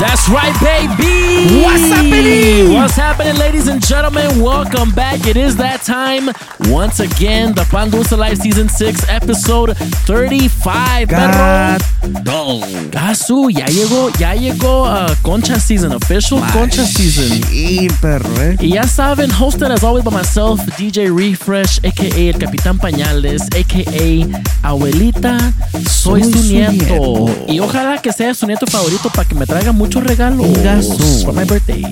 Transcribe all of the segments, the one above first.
That's right, baby. What's happening? What's happening, ladies and gentlemen? Welcome back. It is that time once again. The Pan Dulce Live Season 6, Episode 35. Perro. Gasu, ya llegó, ya llegó uh, Concha Season, official Concha Season. Sí, perro, eh. Y ya saben, hosted as always by myself, DJ Refresh, aka el Capitán Pañales, aka Abuelita, soy, Soy su, su nieto. nieto. Y ojalá que sea su nieto favorito para que me traiga muchos regalos Gasu. for my birthday.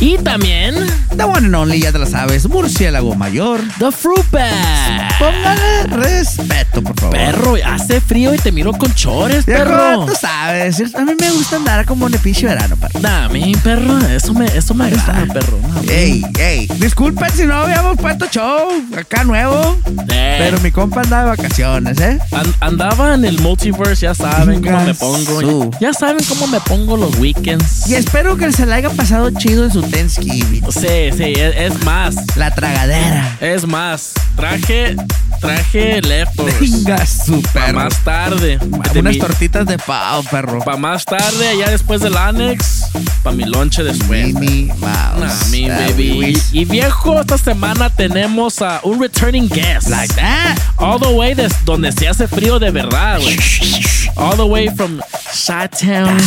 Y también, The one and only, ya te lo sabes, murciélago mayor. The Fruit Bag. Póngale respeto, por favor. Perro, hace frío y te miro con chores, Viejo, perro. tú sabes, a mí me gusta andar como el pinche verano, perro. Nah, mi perro, eso me, eso me agrada, perro. Mi. Ey, ey, disculpen si no habíamos puesto show acá nuevo, Eh. pero mi compa anda de vacaciones, ¿eh? An- andaba en el multiverse, ya saben cómo me pongo. Ya saben cómo me pongo los weekends. Y espero que se le haya pasado chido en su Thanksgiving. Sí, sí, es, es más. La tragadera. Es más. Traje, traje leftovers. Venga, su Para perro. más tarde. De Unas tortitas de pavo, perro. Para más tarde, allá después del Annex. Para mi lonche después. Minnie Mouse. Nah, mi Ah, baby. Luis. Y viejo, esta semana tenemos a un returning guest. Like that. All the way des donde se hace frío de verdad, güey. All the way from Chi-Town,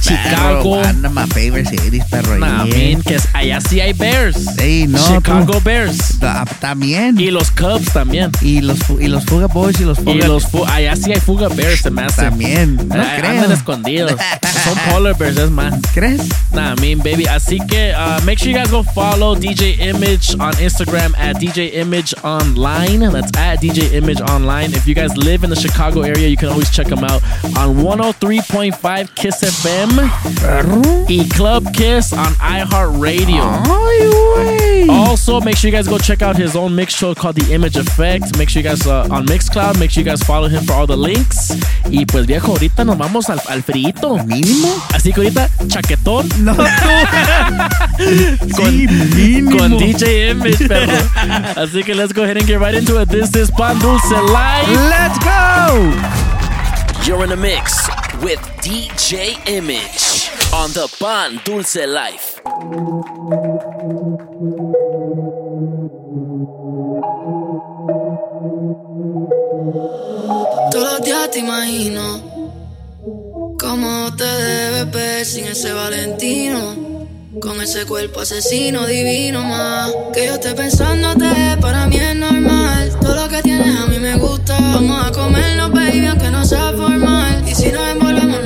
Chicago. Perro, one of my favorite cities, perro. Nah, yeah. man, que es- allá sí hay Bears. Ey, no, Chicago tú. Bears. Ta- También. Y los Cubs también. Y los, y los Fuga Boys y los Y Fuga los fu- allá sí hay Fuga Bears, se me hace. también. No Ay, creo. Andan escondidos. Son Polar Bears, es más. ¿Crees? Nah, I mean, baby. Así que uh, make sure you guys go follow DJ Image on Instagram at DJ Image Online. That's at DJ Image Online. If you guys live in the Chicago area, you can always check them out on 103.5 Kiss FM y Club Kiss on iHeartRadio. Also, make sure you guys go check out his own mix show called The Image Effect. Make sure you guys uh, on Mixcloud. Make sure you guys follow him for all the links. Y pues viejo, ahorita nos vamos al, al frito. ¿Mínimo? Así que ahorita, chaquetón No, tú. con, Sí, mínimo. con DJ Image, perro. Así que let's go ahead and get right into it. This is Pan Dulce Live. Let's go. You're in a mix with DJ Image on the Pan Dulce Life. Todos los días te imagino cómo te debes ver sin ese Valentino. Con ese cuerpo asesino divino más. Que yo esté pensándote, para mí es normal. Todo lo que tienes a mí me gusta. Vamos a comernos, baby, aunque no sea formal. Y si nos envolvemos,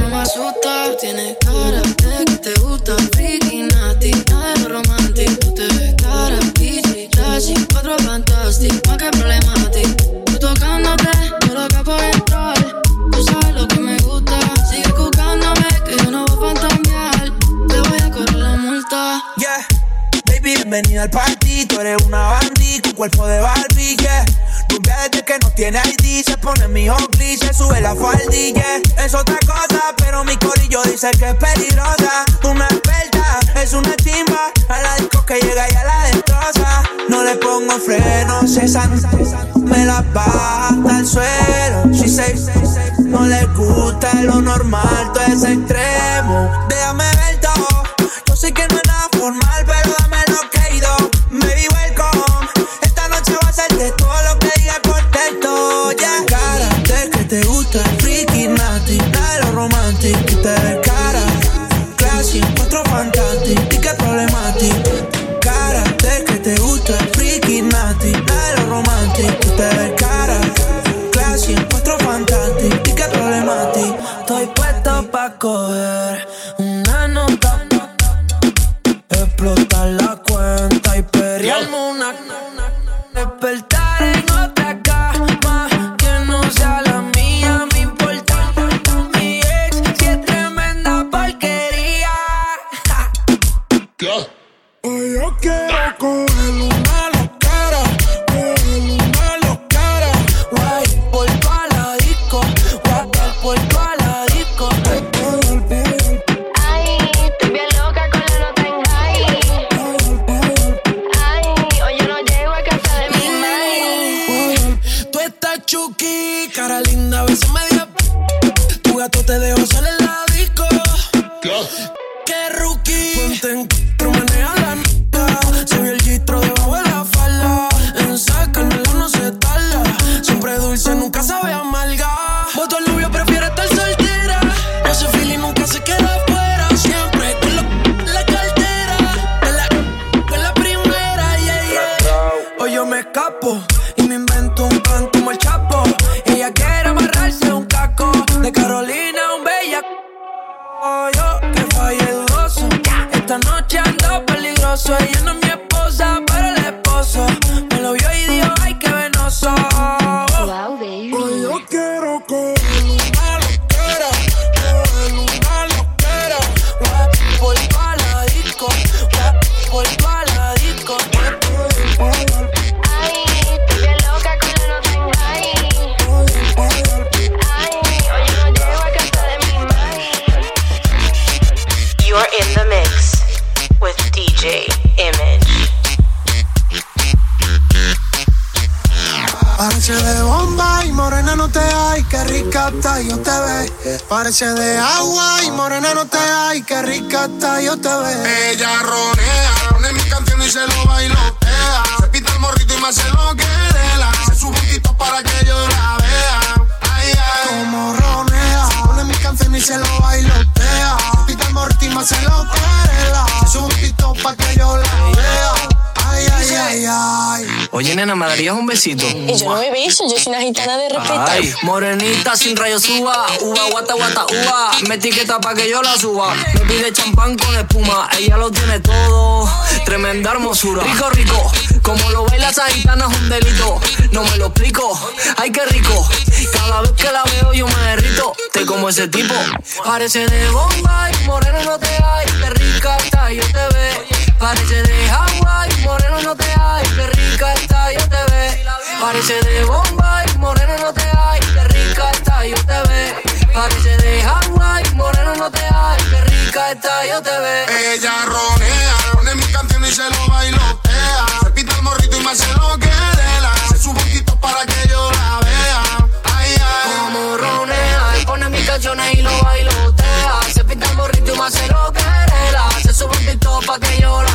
bienvenida al party. Eres una bandita con cuerpo de Barbie, yeah. Rubia desde que no tiene ID, se pone mi hockey, se sube la faldilla. Es otra cosa, pero mi corillo dice que es peligrosa. Una experta, es una chimba. A la disco que llega y a la destroza. No le pongo frenos, esa me la baja hasta el suelo. She say, no le gusta lo normal, todo es extremo. Déjame ver todo. Yo sé que no es nada formal, coger una nota. Explotar la cuenta y perrearme una. En otra te hay, qué rica está, yo te ve. Parece de agua y morena no te hay, qué rica está, yo te ve. Ella ronea, pone mi canción y se lo bailotea. Se pinta el morrito y más se lo querela. Se sube un tito para que yo la vea. Ay, ay. Como ronea, pone mi canción y se lo bailotea. Se pinta el morrito y más se lo querela. Se sube un tito pa' que yo la vea. Ay, ay, ay, ay. Oye, nena, ¿me darías un besito? Y yo no me beso, yo soy una gitana de respeto. Ay, morenita sin rayos suba, uva, guata, guata, uva. Me etiqueta pa' que yo la suba. Me pide champán con espuma, ella lo tiene todo. Tremenda hermosura. Rico, rico, como lo baila esa gitana es un delito. No me lo explico, ay, qué rico. Cada vez que la veo yo me derrito. Te como ese tipo. Parece de bomba y moreno no te hay. Qué rica está, yo te ve. Parece de Hawaii, moreno no te hay. Qué rica está, yo te ve. Parece de bomba y moreno no te hay. Qué rica está, yo te ve. Parece de Hawaii, moreno no te hay. Qué rica está, yo te ve. Ella ronea, pone mi canción y se lo bailotea. Se pinta el morrito y más se lo querela. Se sube un para que yo la vea. Ay, ay. Como ronea, y pone mis canciones y lo bailotea. Se pinta el morrito y más se lo querela. Se sube un TikTok pa' que yo la vea.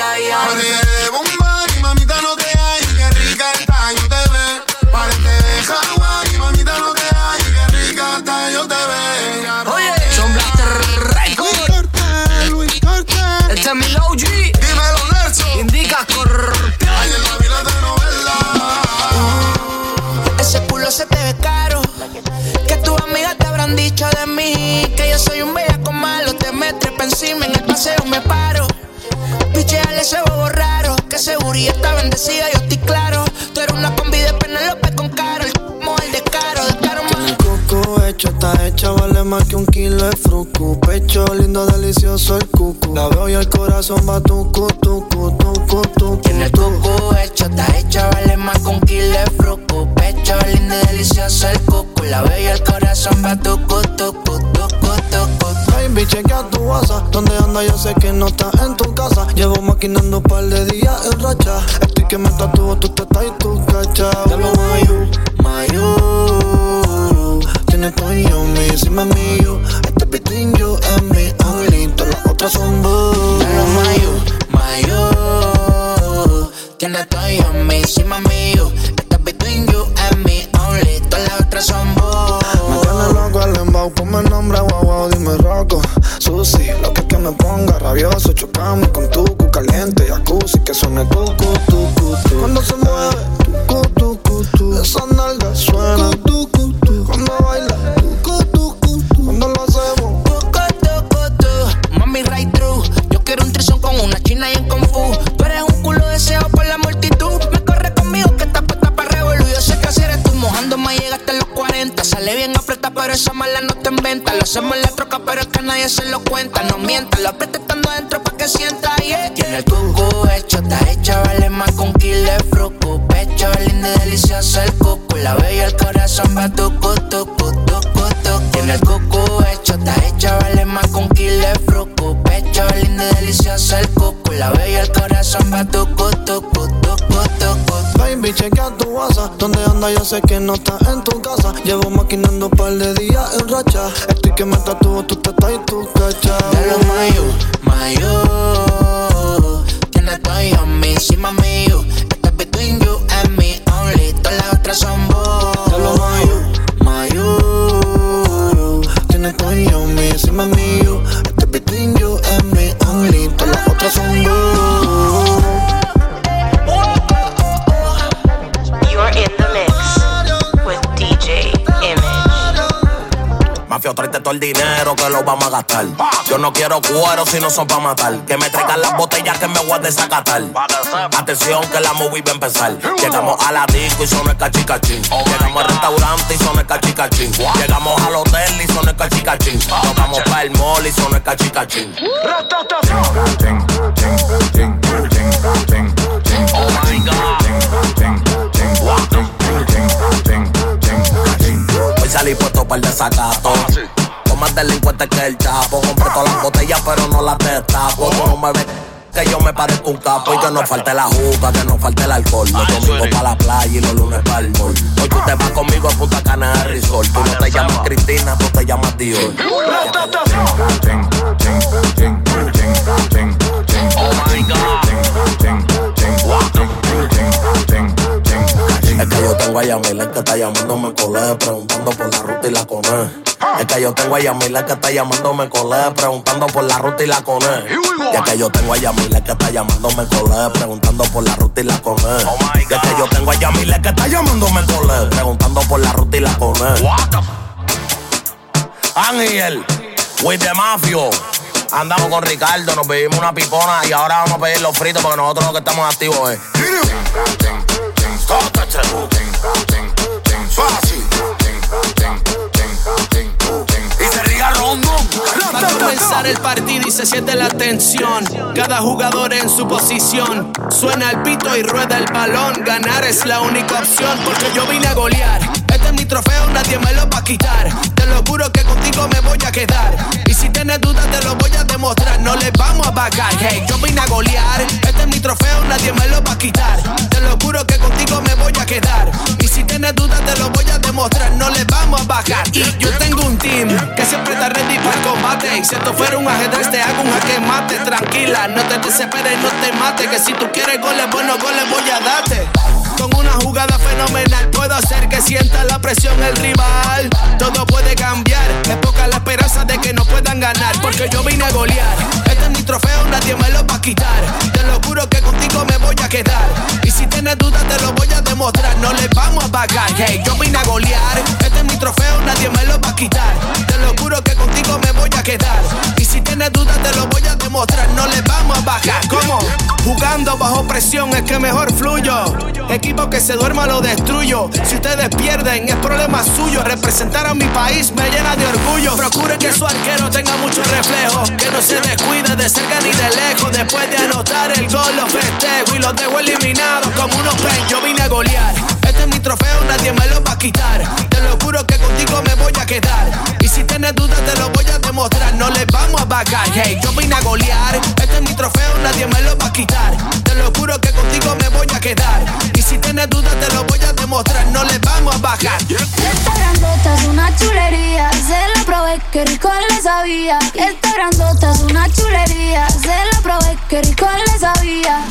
Ay, ay, ay, ay. Parece de mamita no te hay. Qué rica está, yo te ve. Parece de Hawái, mamita no te hay. Qué rica está, yo te ve. Oye, son Blaster Records. Luis Carter. Este es mi low G. Dímelo, Nelson. Indica Scorpion. Ay, en la vida de novela. Ese culo se te ve caro. Que tus amigas te habrán dicho de mí. Que yo soy un bellaco malo. Te me trepa encima en el paseo me paro. Ese bobo raro. Que seguridad está bendecida, yo estoy claro. Tú eres una combi de Penelope con caro. El el de caro, de caro más. El coco hecho está hecha, vale más que un kilo de fruco. Pecho lindo, delicioso el cucu. La veo y el corazón va tucu, tucu, tucu, tucu. Tiene el coco hecho, está hecha, vale más con kilo de fruco. Pecho lindo delicioso el cucu. La veo y el corazón va tucu, tucu, tucu, tucu. Baby, chequea tu WhatsApp. Donde anda? Yo sé que no estás en tu casa. Llevo maquinando un par de días en racha. Estoy que me tatúo tu teta y tu cacha. Diablo, Mayu, Mayu. Tienes y yo, mi encima mío. Este between you and me only. Todas las otras son boo. Chocamos con corazón va tucu, tucu, tucu, tucu. baby, chequea tu WhatsApp. Donde anda yo sé que no está en tu casa. Llevo maquinando un par de días en racha. Estoy que me tatúo tu teta y tu cacha. De los mayo, mayo. Tienes tu a mí encima mío. Esto es between you and me only. Todas las otras son vos. De los mayo, mayo. Tienes tu a mí encima mío. Esto es between you and me only. Todas las otras son vos. Todo el dinero que lo vamos a gastar. Yo no quiero cuero si no son para matar. Que me traigan las botellas que me voy a desacatar. Atención que la movie va a empezar. Llegamos a la disco y son el cachicachín. Llegamos al restaurante y son el cachicachín. Llegamos al hotel y son el cachicachín. Nos vamos para el mall y son el cachicachín. Hoy salí puesto para el desacato. Más delincuentes que el chapo. Compré todas las botellas, pero no las destapo. Tú no me ves que yo me parezco un capo. Y que no falte la juca, que no falte el alcohol. Los domingos para la playa y los lunes para el mall. Hoy tú te vas conmigo a Punta Cana de Resort. Tú no te llamas Cristina, tú te llamas Dior. Es que yo tengo a Yamila que está llamándome colé, preguntando por la ruta y la coné. Es que yo tengo a Yamila que está llamándome colé, preguntando por la ruta y la coné. Y es que yo tengo a Yamila que está llamándome colé, preguntando por la ruta y la coné. Es que yo tengo a Yamila que está llamándome colé, preguntando por la ruta y la coné. Ángel, with the mafio. Andamos con Ricardo, nos pedimos una pipona y ahora vamos a pedir los fritos porque nosotros lo que estamos activos es. Va a comenzar el partido y se siente la tensión. Cada jugador en su posición. Suena el pito y rueda el balón. Ganar es la única opción porque yo vine a golear. Este es mi trofeo, nadie me lo va a quitar. Te lo juro que contigo me voy a quedar. Y si tienes dudas, te lo voy a demostrar. No le vamos a bajar. Hey, yo vine a golear. Este es mi trofeo, nadie me lo va a quitar. Te lo juro que contigo me voy a quedar. Y si tienes dudas, te lo voy a demostrar. No le vamos a bajar. Y yo tengo un team que siempre está combate. Si esto fuera un ajedrez, te hago un jaque mate. Tranquila, no te desesperes, no te mate. Que si tú quieres goles, buenos goles voy a darte. Con una jugada fenomenal puedo hacer que sienta la presión el rival. Todo puede cambiar, es poca la esperanza de que no puedan ganar. Porque yo vine a golear. Este es mi trofeo, nadie me lo va a quitar. Te lo juro que contigo me voy a quedar. Y si tienes dudas, te lo voy a demostrar. No le vamos a bajar. Hey, yo vine a golear. Este es mi trofeo, nadie me lo va a quitar. Te lo juro que contigo me voy a Y si tienes dudas, te lo voy a demostrar. No le vamos a bajar. ¿Cómo? Jugando bajo presión es que mejor fluyo. Equipo que se duerma lo destruyo. Si ustedes pierden, es problema suyo. Representar a mi país me llena de orgullo. Procure que su arquero tenga mucho reflejo. Que no se descuide de cerca ni de lejos. Después de anotar el gol, lo festejo y los dejo eliminados como unos pen. Yo vine a golear. Este es mi trofeo, nadie me lo va a quitar. Te lo juro que contigo me voy a quedar. Y si tienes dudas, te lo voy a demostrar. No le vamos a bajar. Hey, yo vine a golear. Este es mi trofeo, nadie me lo va a quitar. Te lo juro que contigo me voy a quedar. Y si tienes dudas, te lo voy a demostrar. No le vamos a bajar. Esta grandota es una chulería. Se la probé, que rico le sabía. Esta grandota es una chulería. Se la probé, que rico le sabía.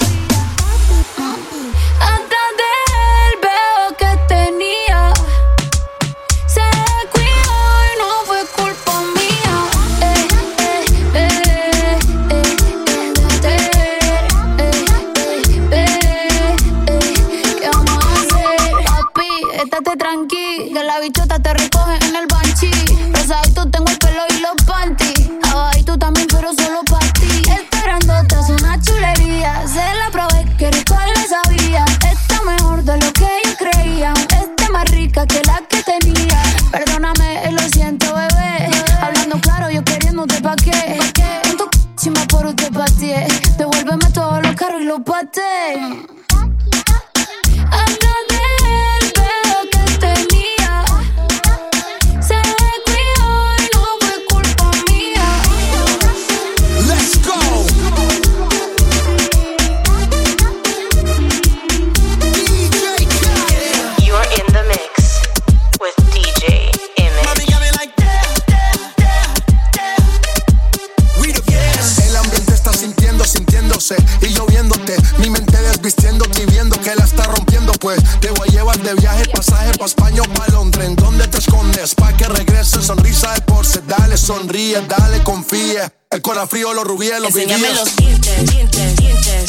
sintiendo, sintiéndose y yo viéndote. Mi mente desvistiéndote y viendo que la está rompiendo, pues te voy a llevar de viaje, pasaje pa' España o pa' Londres. ¿En dónde te escondes? Pa' que regrese sonrisa de porce. Dale, sonríe, dale, confía. El corazón frío, los rubíes, los Enséñame los dientes,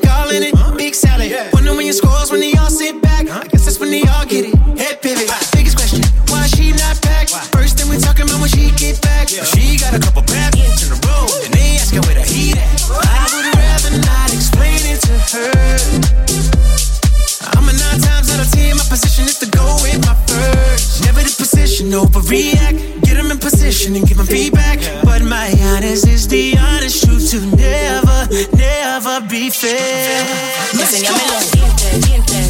pilots, balls and make all in it. Big salad. Wonder when your scores when they all sit back. I guess that's when they all get it. Head pivot. Biggest question, why she not back? First thing we talking about when she get back. She got a couple bad in a row. And they asking where the heat at. I would rather not explain it to her. I'm a nine times out of ten. My position is to go with my first. Never the position, overreact. Get 'em in position and give 'em feedback. But my honest is the honest truth to never, never be fair. Go. los dientes, dientes,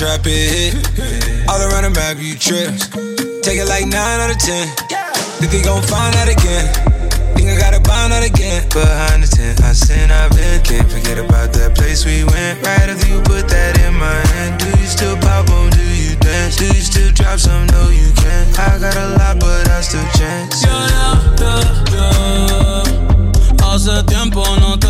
trap, it hit. All around the map, you trip. Take it like 9 out of 10. Think they gon' find out again. Think I gotta bond out again. Behind the tent, I sin, I've been. Can't forget about that place we went. Right after you put that in my hand. Do you still pop on? Do you dance? Do you still drop some? No, you can't. I got a lot, but I still You're out the door. Hace tiempo no te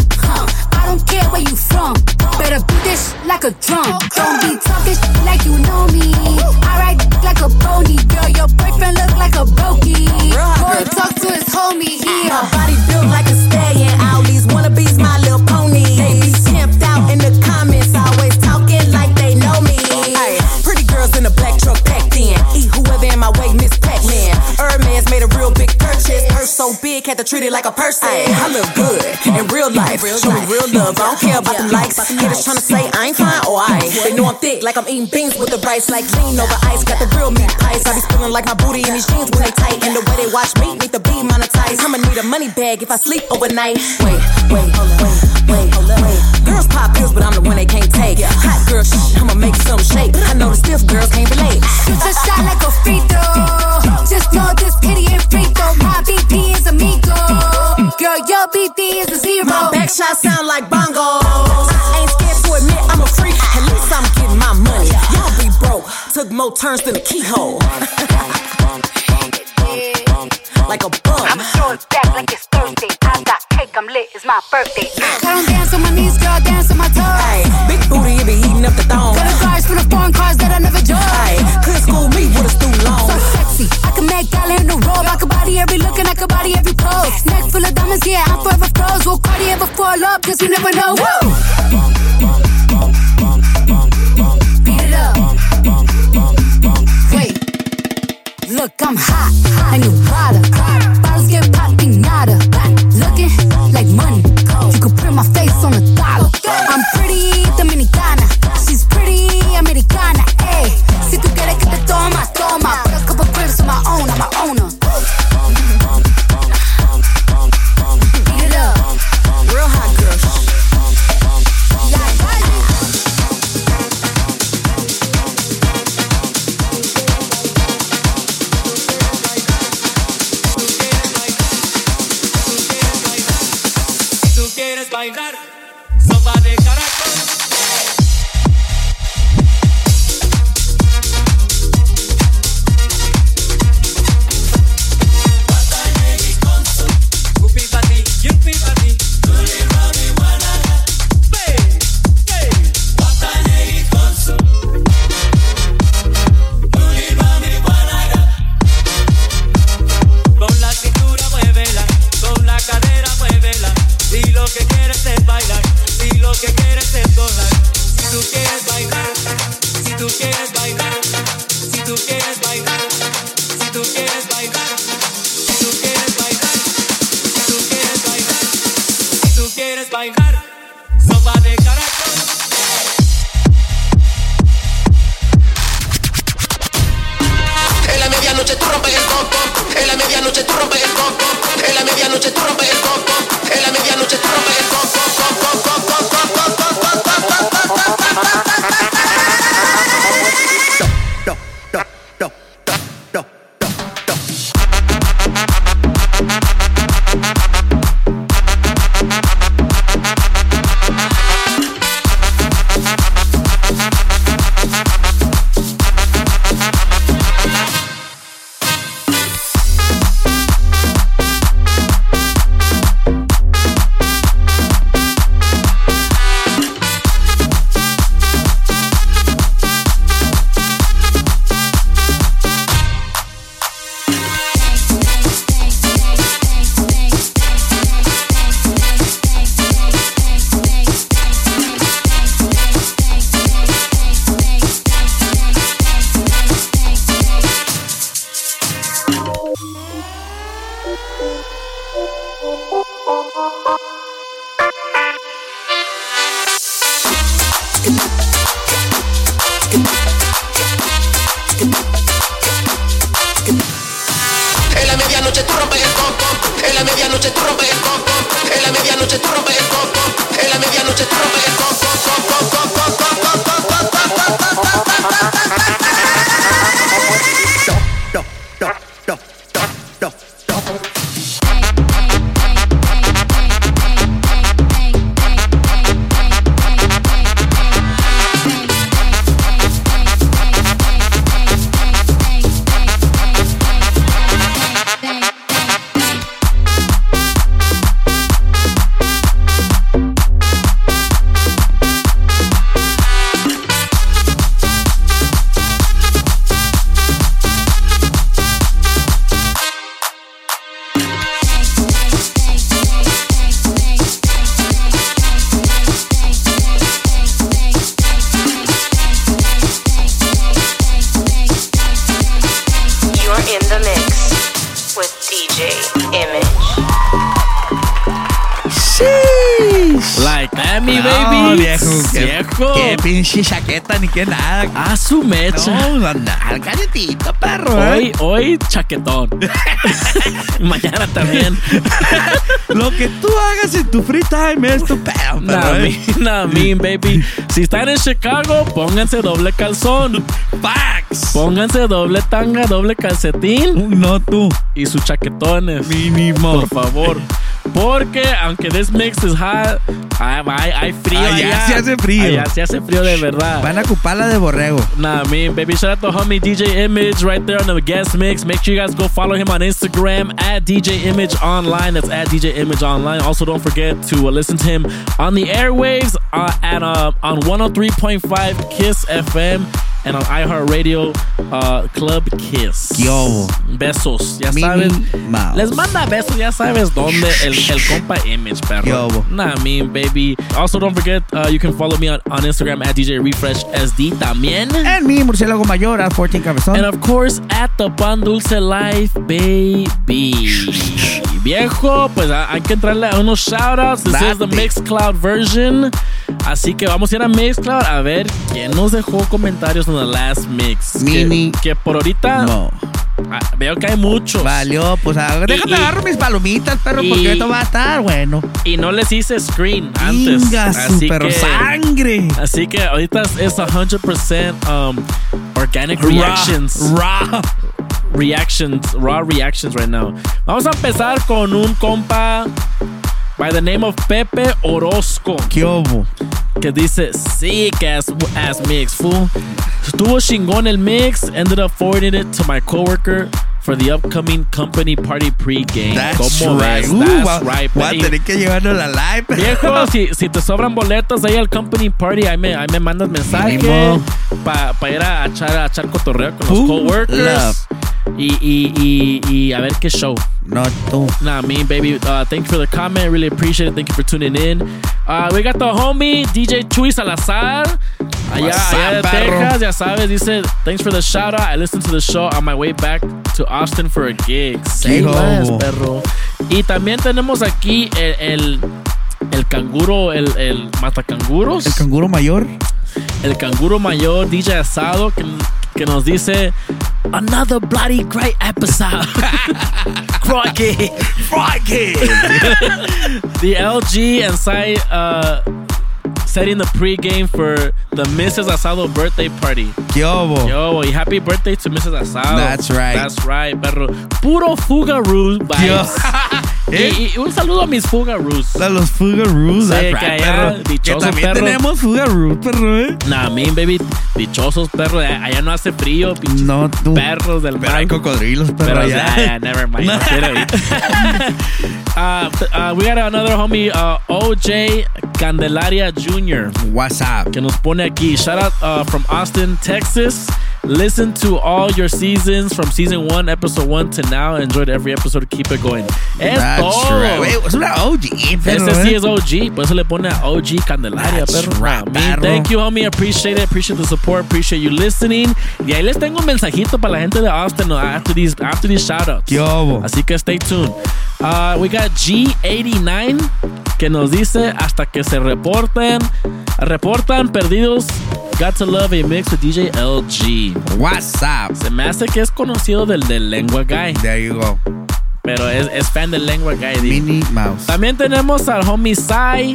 you from. Better beat this like a drum. Don't be talking like you know me. Alright. to treat it like a person. Ay, I look good in real life. Show me real love. I don't care about the likes. Haters trying to say I ain't fine or I. They know I'm thick, like I'm eating beans with the rice. Like lean over ice, got the real meat pies. I be spilling like my booty in these jeans when they tight. And the way they watch me need to be monetized. I'ma need a money bag if I sleep overnight. Wait, wait, wait, wait, wait. Girls pop pills, but I'm the one they can't take. Hot girl, shh, I'ma make some shake. I know the stiff girl turns than a keyhole. bailar. Pinche chaqueta ni qué nada. A su mecha. No, anda, al calentito, perro. ¿eh? Hoy, hoy, chaquetón. Mañana también. Lo que tú hagas en tu free time es tu pedo, perro. Nah, ¿eh? mean, nah, mean, baby. Si están en Chicago, pónganse doble calzón. Facts. Pónganse doble tanga, doble calcetín. No tú. Y sus chaquetones. Mínimo. Por favor. Porque aunque this mix is hot, hay, hay- hay frío Allá allá. sí hace frío. Allá sí hace frío de verdad. Van a ocupar la de borrego. Nah, man, baby. Shout out to homie DJ Image right there on the guest mix. Make sure you guys go follow him on Instagram at DJ Image Online. That's at DJ Image Online. Also, don't forget to uh, listen to him on the airwaves uh, at uh, on 103.5 Kiss FM and on iHeartRadio uh, Club Kiss. ¿Qué hubo? Besos, ya Mini sabes. Mouse. Les manda besos, ya sabes dónde el, el compa Image, perro. ¿Qué hubo? Nah, mean, baby. Also, don't forget, uh, you can follow me on, on Instagram at DJ Refresh SD también. En mi murciélago mayor, a 14 cabezón. And of course, at the Pan Dulce Life, baby. Viejo, pues hay que entrarle a unos shoutouts. This is the. Mixcloud version. Así que vamos a ir a Mixcloud a ver quién nos dejó comentarios en the last mix. Mini. Que, que por ahorita No. ah, veo que hay muchos. Valió, pues ah, déjame y- agarro mis palomitas, perro, y- porque esto va a estar bueno. Y no les hice screen antes. Inga así que, sangre. Así que ahorita es 100% um, organic reactions. Raw. reactions, raw reactions right now. Vamos a empezar con un compa by the name of Pepe Orozco ¿Qué hubo? que dice sick ass, ass mix, fool. Estuvo chingón el mix, ended up forwarding it to my coworker for the upcoming company party pregame. That's ¿Cómo right. ves? Uh, That's va- right. Voy a tener que llevarlo a la live. Viejo, si, si te sobran boletos ahí al company party, ahí me, ahí me mandas mensaje para ir a echar, a echar cotorreo con los coworkers. Y, y, y, y a ver qué show. No tú. Nah, me baby. Uh, thank you for the comment. Really appreciate it. Thank you for tuning in. Uh, we got the homie DJ Chuy Salazar. Allá, allá de? Texas, ya sabes. Dice, thanks for the shout out. I listened to the show on my way back to Austin for a gig. Hijo. less, perro. Y también tenemos aquí el, el, el canguro, el, el matacanguros. El canguro mayor. el canguro mayor, DJ Asado, que, que nos dice Another bloody great episode. Crikey. Crikey. the LG and Sai uh, setting the pregame for the Mrs. Asado birthday party. Yo. Yo, y happy birthday to Mrs. Asado. That's right. That's right, perro. Puro Fugaroo vibes. ¿Eh? y, y un saludo a mis Fugaroos. A los Fugaroos. Sí, que allá, perro. Que dichoso también perro. tenemos Fugaroos, perro, ¿eh? Nah, mean, baby. Dichosos, perro. Allá no hace frío, pinches No tú. perros del Pero mar. hay cocodrilos, perro, Pero allá. yeah, yeah, never mind. No uh, uh, we got another homie, uh, OJ Candelaria Jr. What's up? que nos pone aquí. Shout out uh, from Austin, Texas. Listen to all your seasons from season one, episode one to now. Enjoyed every episode. Keep it going. Es That's todo. right. Wait, es una OG, perro, Este sí ¿eh? es OG, por eso le pone a OG Candelaria, That's perro. right, man, perro. Thank you, homie. Appreciate it. Appreciate the support. Appreciate you listening. Y ahí les tengo un mensajito para la gente de Austin after these, after these shoutouts. Así que stay tuned. Uh, we got G89 que nos dice hasta que se reporten, reportan perdidos. Got to love a mix with DJ LG. What's up? Se me hace que es conocido del, del lengua guy. There you go. Pero es, es fan del lengua guy. Minnie Mouse. También tenemos al homie Sai,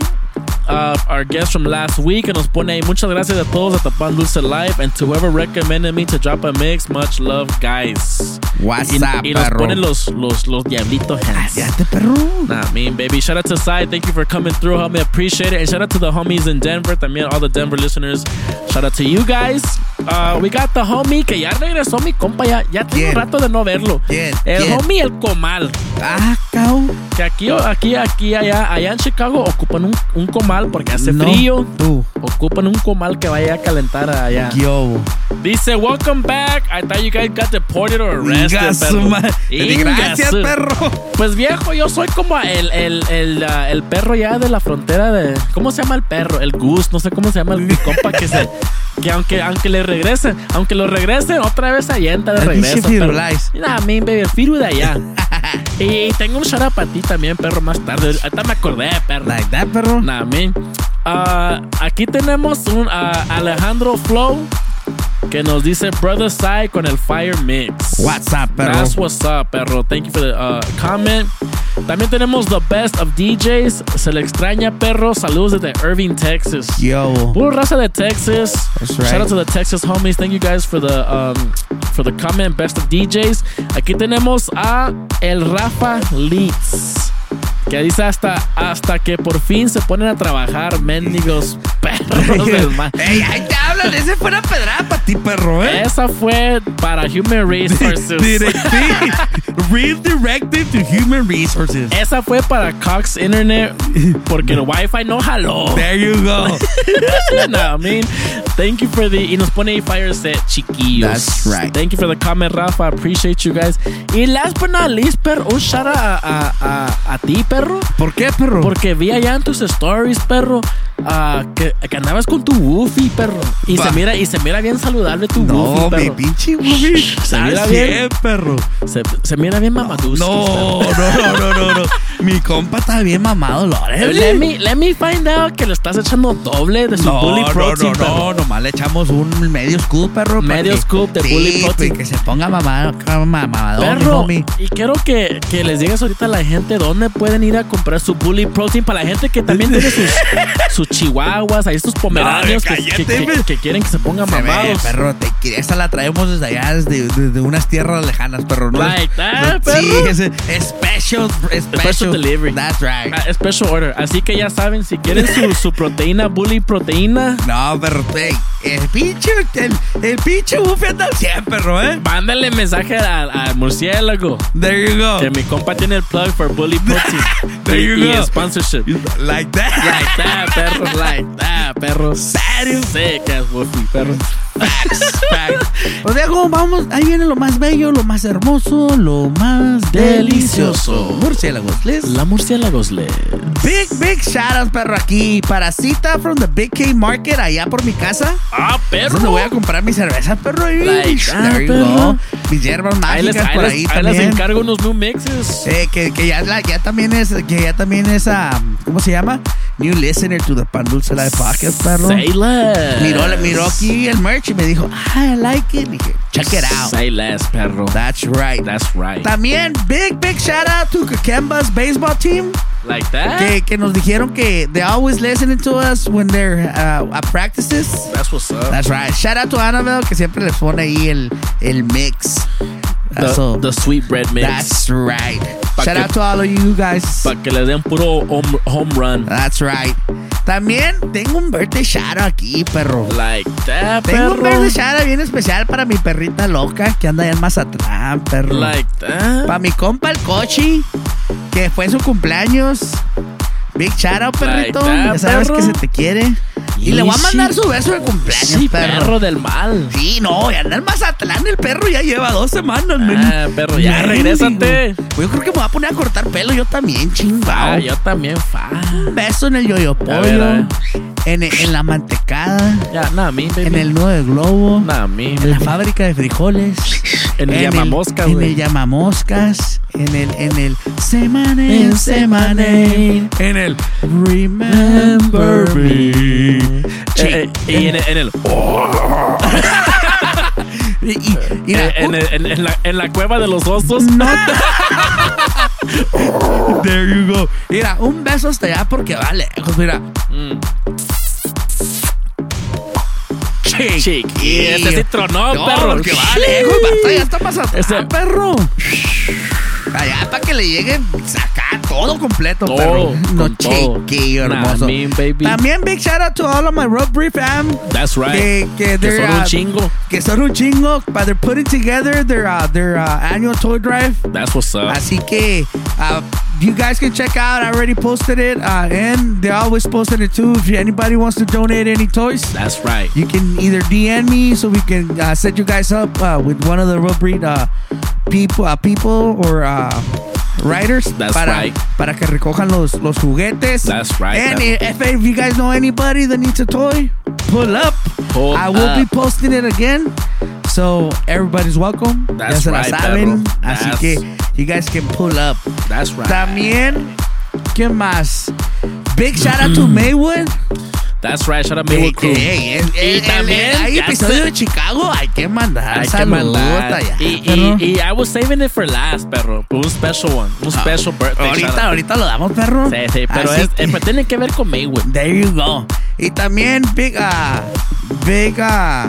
uh, our guest from last week, que nos pone ahí. Muchas gracias a todos at the Pan Dulce Live and to whoever recommended me to drop a mix. Much love, guys. What's y, up, y nos perro? ponen los, los, los diablitos hands. Cállate, perro. Nah, mean, baby. Shout out to Sai. Thank you for coming through, homie. Appreciate it. And shout out to the homies in Denver. También all the Denver listeners. Shout out to you guys. Uh, we got the homie que ya regresó mi compa. Ya, ya tengo un rato de no verlo. El ¿Quién? homie El Comal. Ah, cao. Que aquí, aquí, aquí, allá, allá en Chicago ocupan un, un comal porque hace No, frío. Ocupan un comal que vaya a calentar allá. Yo. Dice, welcome back. I thought you guys got deported or arrested, perro. Gracias, perro. Pues viejo, yo soy como el, el, el, ah, el perro ya de la frontera de... ¿Cómo se llama el perro? El goose, no sé cómo se llama el mi compa que se... Que aunque, aunque le regresen, aunque lo regresen, otra vez allenta de regreso. Nah, me baby, el Firu de allá. y tengo un shout out para ti también, perro, más tarde. Ahorita me acordé, perro. Like that, perro. Nah, man. Ah, aquí tenemos un ah, Alejandro Flow que nos dice Brother Sai con el Fire Mix. What's up, perro? That's what's up, perro. Thank you for the uh, comment. También tenemos The Best of DJs. Se le extraña, perro. Saludos desde Irving, Texas. Yo. Puro raza de Texas. That's right. Shout out to the Texas homies. Thank you guys for the um, for the comment. Best of DJs. Aquí tenemos a el Rafa Leeds. Que dice hasta, hasta que por fin se ponen a trabajar, mendigos perros del mal. Ey, ahí te hablan. Ese fue una pedrada para ti, perro, ¿eh? Esa fue para Human Resources. Redirected to Human Resources. Esa fue para Cox Internet porque el Wi-Fi no jaló. There you go. no, I mean, thank you for the. Y nos pone ahí Fire Set, chiquillos. That's right. Thank you for the comment, Rafa. Appreciate you guys. Y last but not least, perro, un shout out a, a, a, a ti, perro. ¿Por qué, perro? Porque vi allá en tus stories, perro, ah, que, que andabas con tu Woofy, perro. Y se mira y se mira bien saludable tu No, Woofy, mi perro. pinche Woofy. Se mira bien. 100, perro. Se, se mira bien mamadusco. No, no, no, no, no, no. Mi compa está bien mamado, Lore. Let me, let me find out que le estás echando doble de su No, bully no, protein, no, perro. no, nomás le echamos un medio scoop, perro. Medio que- scoop de sí, bully protein. Que se ponga mamado, mamadón, mi Perro, homie. y quiero que, que les digas ahorita a la gente dónde pueden ir a comprar su bully protein para la gente que también tiene sus, sus chihuahuas, ahí estos pomeranios No, que, que- que- que quieren que se pongan Se ve, mamados. perro, te, esa la traemos desde allá, desde, desde unas tierras lejanas, perro. ¿no? Like that, No, Sí, perro. ese special, special, Special delivery. That's right. Ah, Special order. Así que ya saben, si quieren su, su proteína, bully proteína, No, perro, ey, el pinche, el, el pinche buffet anda 100, perro, ¿eh? mándale mensaje al, murciélago. There you go. Que mi compa tiene el plug for bully protein. There you y, y go. sponsorship. Like that. Like that, perro. Like that, perro. Serio. Sick ass woofy, perro. Facts, facts. Viejo, vamos, ahí viene lo más bello, lo más hermoso, lo más delicioso. Murciélagos, les. La murciélagos le. Big, big shout out, perro, aquí. Para cita from the Big K Market, allá por mi casa. Ah, perro. donde voy a comprar mi cerveza, perro. Like that, There you perro. go. Mis hierbas Ahí les, mágicas ahí por les- ahí ahí les también. encargo unos new mixes. Eh, que, que ya, la- ya también es, que ya también es, ah, ¿cómo se llama? New listener to the Pan Dulce Live Podcast, perro. Say less. Miró, miró aquí el merch y me dijo, ah, I like it. Dije, check it out. Say less, perro. That's right. That's right. También, big, big shout out to Kakemba's baseball team. Like that? Que, que nos dijeron que they always listening to us when they're uh, at practices. That's what's up. That's right. Shout out to Annabelle que siempre les pone ahí el, el mix. the, So, the sweet bread mix. that's right. Shout que- out to all of you guys. Para que les den puro home, home run. That's right. También tengo un birthday shout out aquí, perro. Like that, Tengo un perro. birthday shout out bien especial para mi perrita loca que anda allá en Mazatlán, perro. Like that. Para mi compa el Cochi, que fue su cumpleaños. Big shout out, Like perrito. that, ya sabes perro. que se te quiere. Y le voy a mandar Sí. su beso de cumpleaños, Sí, perro. perro del mal. Sí, no, y anda en Mazatlán el perro ya lleva dos semanas, men. Ah, perro, ya regrésate. Pues yo creo que me voy a poner a cortar pelo yo también, chingado. Ah, yo también, fa. Un beso en el yoyo A ver, a pollo, ver. en, en la mantecada, Ya, nada, mi, baby. en el nudo de globo, Nada, mi. en la fábrica de frijoles, En el llamamoscas, en el llamamoscas, en el en el semane, semane, en el remember me. Eh, eh, y en el. En, el- Y, y- y la- en el- en- en la, en la cueva de los osos. no, There you go. Mira, un beso hasta allá porque va lejos, mira. Mm. Chiqui. Chiqui. Ese sí tronó, No, perro. porque va lejos, basta, ya está más atrás, Ese- perro. Allá para que le llegue sacar todo completo, Todo, perro. No, todo. chiquillo, Nah, hermoso. mean, baby. También big shout out to all of my Rubbery fam. That's right. Que, que, Que son un uh, chingo. Que son un chingo. But they're putting together their, uh, their uh, annual toy drive. That's what's up. Así que uh, you guys can check out. I already posted it, uh, and they always posted it too. If anybody wants to donate any toys, That's right. you can either DM me so we can uh, set you guys up uh, with one of the real breed uh, people, uh, people or uh, riders That's para, right. para que recojan los, los juguetes. That's right, And perro. if, if you guys know anybody that needs a toy, pull up. Pull I will be posting it again. So everybody's welcome. That's ya se la right, saben. perro. Así That's- que you guys can pull up. That's right. También, ¿qué más? Big shout out to Maywood. That's right. Shout out Maywood Crew. ey, el- y el- también hay episodio de Chicago, hay que mandar. Hay que mandar. allá, Y, y, y I was saving it for last, perro. Un special one. Un special birthday. ahorita, ahorita lo damos, perro. Sí, sí, pero, es, que- pero tiene que ver con Maywood. There you go. Y también big, uh, big, uh,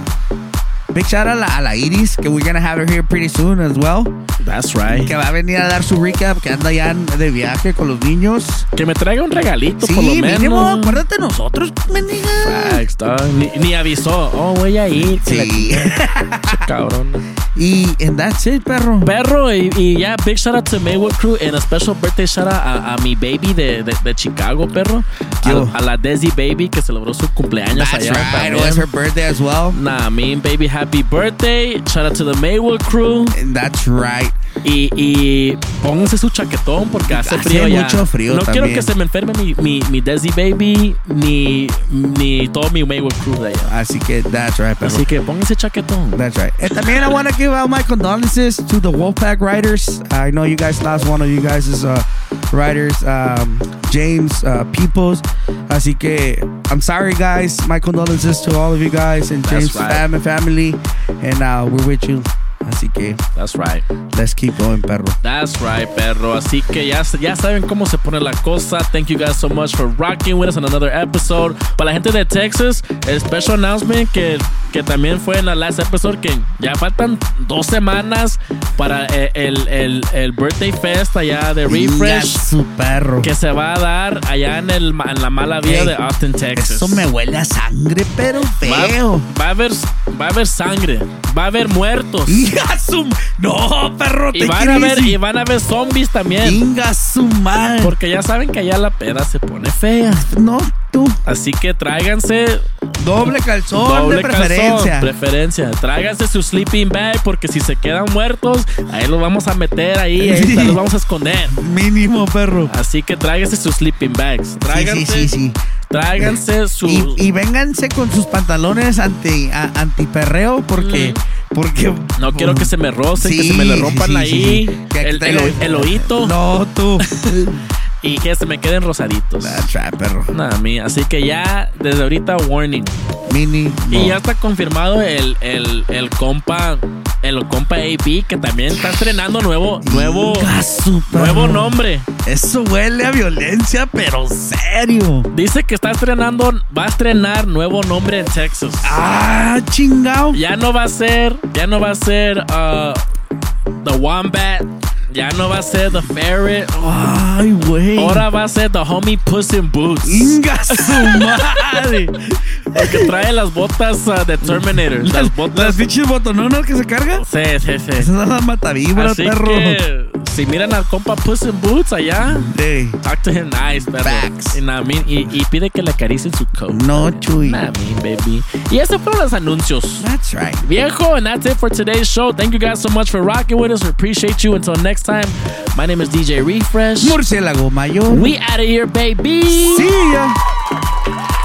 big shout out a la, Iris, que we're gonna have her here pretty soon as well. That's right. Que va a venir a dar su recap, que anda ya de viaje con los niños. Que me traiga un regalito, Sí, por lo menos. mínimo, acuérdate de nosotros, mendiga. Dog. Ni, ni avisó. Oh, voy a ir. Sí. cabrón. Y and that's it, perro. Perro, y, y ya, big shout out to Maywood Crew and a special birthday shout out a, a mi baby de, de, de Chicago, perro. A, a la Desi Baby que celebró su cumpleaños That's allá. right. también. It was her birthday as well. Nah, mean baby, happy birthday. Shout out to the Maywood Crew. That's right. Y, y pónganse su chaquetón porque hace, Hace frío ya. mucho frío No quiero que se me enferme mi, mi, mi Desi Baby ni, ni todo mi Maywood Crew de allá. Así que that's right, perro. Así que pónganse chaquetón. That's right. And también I want to give out my condolences to the Wolfpack riders. I know you guys lost one of you guys' uh, riders, um, James uh, Peoples. Así que I'm sorry, guys. My condolences to all of you guys and James' right. fam and family. And uh, we're with you. Así que That's right. let's keep going, perro. That's right, perro. Así que ya, ya saben cómo se pone la cosa. Thank you guys so much for rocking with us on another episode. Para la gente de Texas, el special announcement que, que también fue en la last episode, que ya faltan dos semanas para eh, el, el, el birthday fest allá de Refresh. su perro. Que se va a dar allá en, el, en la mala vía Ey, de Austin, Texas. Eso me huele a sangre, pero Va, feo. va a haber, va a haber sangre, va a haber muertos. Inga su- No, perro, Y te van, a ver, y van a ver zombies también. Inga su madre. Porque ya saben que allá la peda se pone fea. No, tú. Así que tráiganse Doble calzón doble de preferencia. calzón, preferencia. Tráiganse su sleeping bag porque si se quedan muertos, ahí los vamos a meter ahí, ahí Sí. los vamos a esconder. Mínimo, perro. Así que tráiganse sus sleeping bags. Tráiganse, sí, sí, sí. tráiganse su Y, y vénganse con sus pantalones anti, a- antiperreo porque, porque no quiero que se me rocen, que se me le rompan sí, ahí sí. El, el, el oído No, tú. y que se me queden rosaditos. Nah, mi- así que ya desde ahorita warning. Mini. Y ya está confirmado el, el, el compa, el compa AP que también está estrenando nuevo, nuevo, nuevo nombre. Eso huele a violencia, pero serio. Dice que está estrenando, va a estrenar nuevo nombre en Texas. Ah, chingao. Ya no va a ser, ya no va a ser uh, The Wombat, ya no va a ser The Ferret. Ay, güey. Ahora va a ser The Homie Puss in Boots. Inga su madre. Porque trae las botas uh, de Terminator. Las botas. Las pinches botononas que se cargan. Sí, sí, sí. Esas son las matavibras, Así perro. que si miran al compa Puss in Boots allá, Ey, talk to him nice, perro. Facts. Y, nah, mean, y, y pide que le acaricien su coat. No, chuy. Nah, mean, baby. Y esos fueron los anuncios. That's right. Viejo, and that's it for today's show. Thank you guys so much for rocking with us. We appreciate you. Until next time, my name is DJ Refresh. Murciélago mayor. We out of here, baby. See ya.